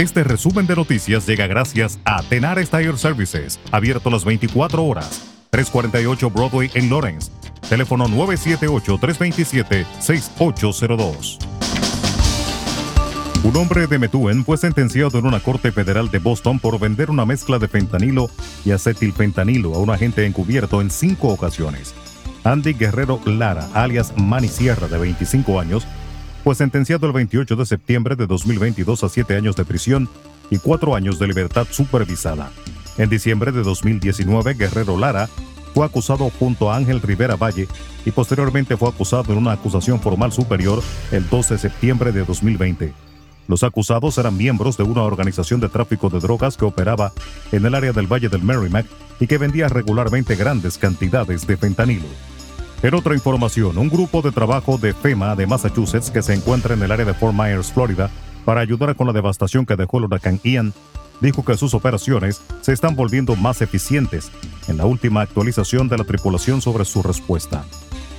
Este resumen de noticias llega gracias a Tenar Tire Services, abierto las 24 horas. 348 Broadway en Lawrence. Teléfono 978-327-6802. Un hombre de Methuen fue sentenciado en una corte federal de Boston por vender una mezcla de fentanilo y acetilfentanilo a un agente encubierto en cinco ocasiones. Andy Guerrero Lara, alias Manny Sierra, de 25 años, fue sentenciado el 28 de septiembre de 2022 a siete años de prisión y cuatro años de libertad supervisada. En diciembre de 2019, Guerrero Lara fue acusado junto a Ángel Rivera Valle y posteriormente fue acusado en una acusación formal superior el 12 de septiembre de 2020. Los acusados eran miembros de una organización de tráfico de drogas que operaba en el área del Valle del Merrimack y que vendía regularmente grandes cantidades de fentanilo. En otra información, un grupo de trabajo de FEMA de Massachusetts que se encuentra en el área de Fort Myers, Florida, para ayudar con la devastación que dejó el huracán Ian, dijo que sus operaciones se están volviendo más eficientes en la última actualización de la tripulación sobre su respuesta.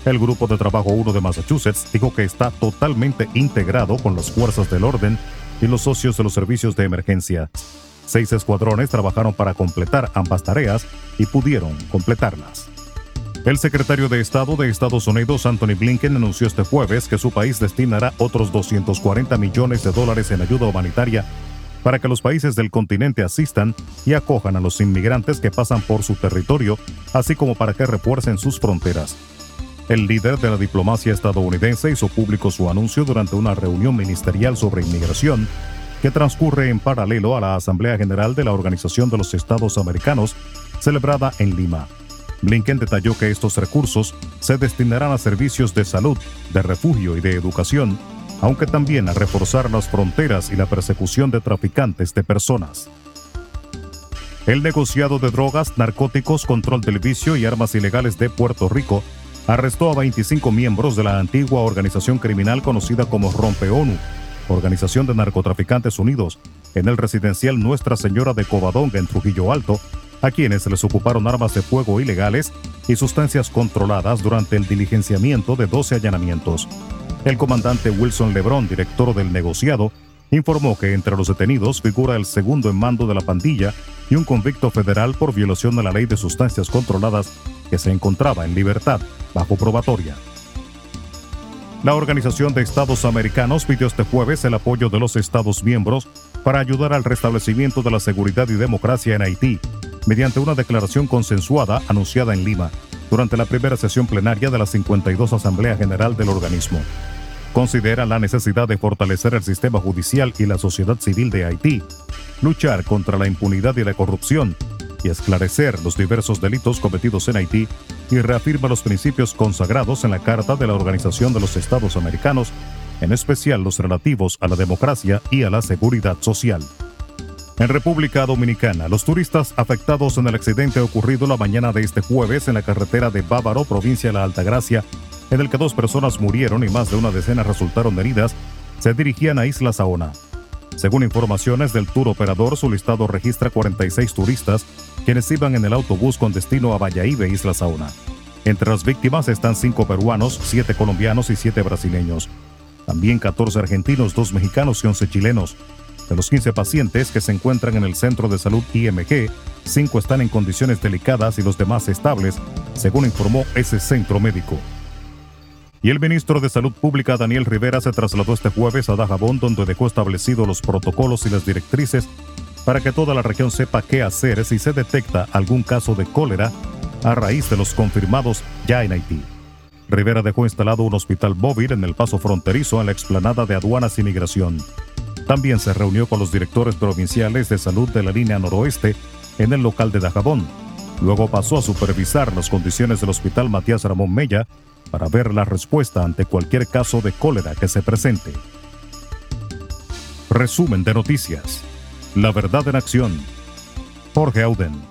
El Grupo de Trabajo 1 de Massachusetts dijo que está totalmente integrado con las fuerzas del orden y los socios de los servicios de emergencia. Seis escuadrones trabajaron para completar ambas tareas y pudieron completarlas. El secretario de Estado de Estados Unidos, Anthony Blinken, anunció este jueves que su país destinará otros 240 millones de dólares en ayuda humanitaria para que los países del continente asistan y acojan a los inmigrantes que pasan por su territorio, así como para que refuercen sus fronteras. El líder de la diplomacia estadounidense hizo público su anuncio durante una reunión ministerial sobre inmigración que transcurre en paralelo a la Asamblea General de la Organización de los Estados Americanos, celebrada en Lima. Blinken detalló que estos recursos se destinarán a servicios de salud, de refugio y de educación, aunque también a reforzar las fronteras y la persecución de traficantes de personas. El negociado de drogas, narcóticos, control del vicio y armas ilegales de Puerto Rico arrestó a 25 miembros de la antigua organización criminal conocida como Rompe ONU, Organización de Narcotraficantes Unidos, en el residencial Nuestra Señora de Covadonga en Trujillo Alto, a quienes les ocuparon armas de fuego ilegales y sustancias controladas durante el diligenciamiento de 12 allanamientos. El comandante Wilson Lebron, director del negociado, informó que entre los detenidos figura el segundo en mando de la pandilla y un convicto federal por violación de la ley de sustancias controladas que se encontraba en libertad bajo probatoria. La Organización de Estados Americanos pidió este jueves el apoyo de los Estados miembros para ayudar al restablecimiento de la seguridad y democracia en Haití, mediante una declaración consensuada anunciada en Lima durante la primera sesión plenaria de la 52 Asamblea General del organismo. Considera la necesidad de fortalecer el sistema judicial y la sociedad civil de Haití, luchar contra la impunidad y la corrupción y esclarecer los diversos delitos cometidos en Haití y reafirma los principios consagrados en la Carta de la Organización de los Estados Americanos, en especial los relativos a la democracia y a la seguridad social. En República Dominicana, los turistas afectados en el accidente ocurrido la mañana de este jueves en la carretera de Bávaro, provincia de La Altagracia, en el que dos personas murieron y más de una decena resultaron heridas, se dirigían a Isla Saona. Según informaciones del tour operador, su listado registra 46 turistas quienes iban en el autobús con destino a Valladolid, Isla Saona. Entre las víctimas están cinco peruanos, siete colombianos y siete brasileños. También 14 argentinos, dos mexicanos y 11 chilenos. De los 15 pacientes que se encuentran en el centro de salud IMG, 5 están en condiciones delicadas y los demás estables, según informó ese centro médico. Y el ministro de Salud Pública, Daniel Rivera, se trasladó este jueves a Dajabón, donde dejó establecidos los protocolos y las directrices para que toda la región sepa qué hacer si se detecta algún caso de cólera a raíz de los confirmados ya en Haití. Rivera dejó instalado un hospital móvil en el paso fronterizo en la explanada de aduanas y migración. También se reunió con los directores provinciales de salud de la línea noroeste en el local de Dajabón. Luego pasó a supervisar las condiciones del hospital Matías Ramón Mella para ver la respuesta ante cualquier caso de cólera que se presente. Resumen de noticias. La verdad en acción. Jorge Auden.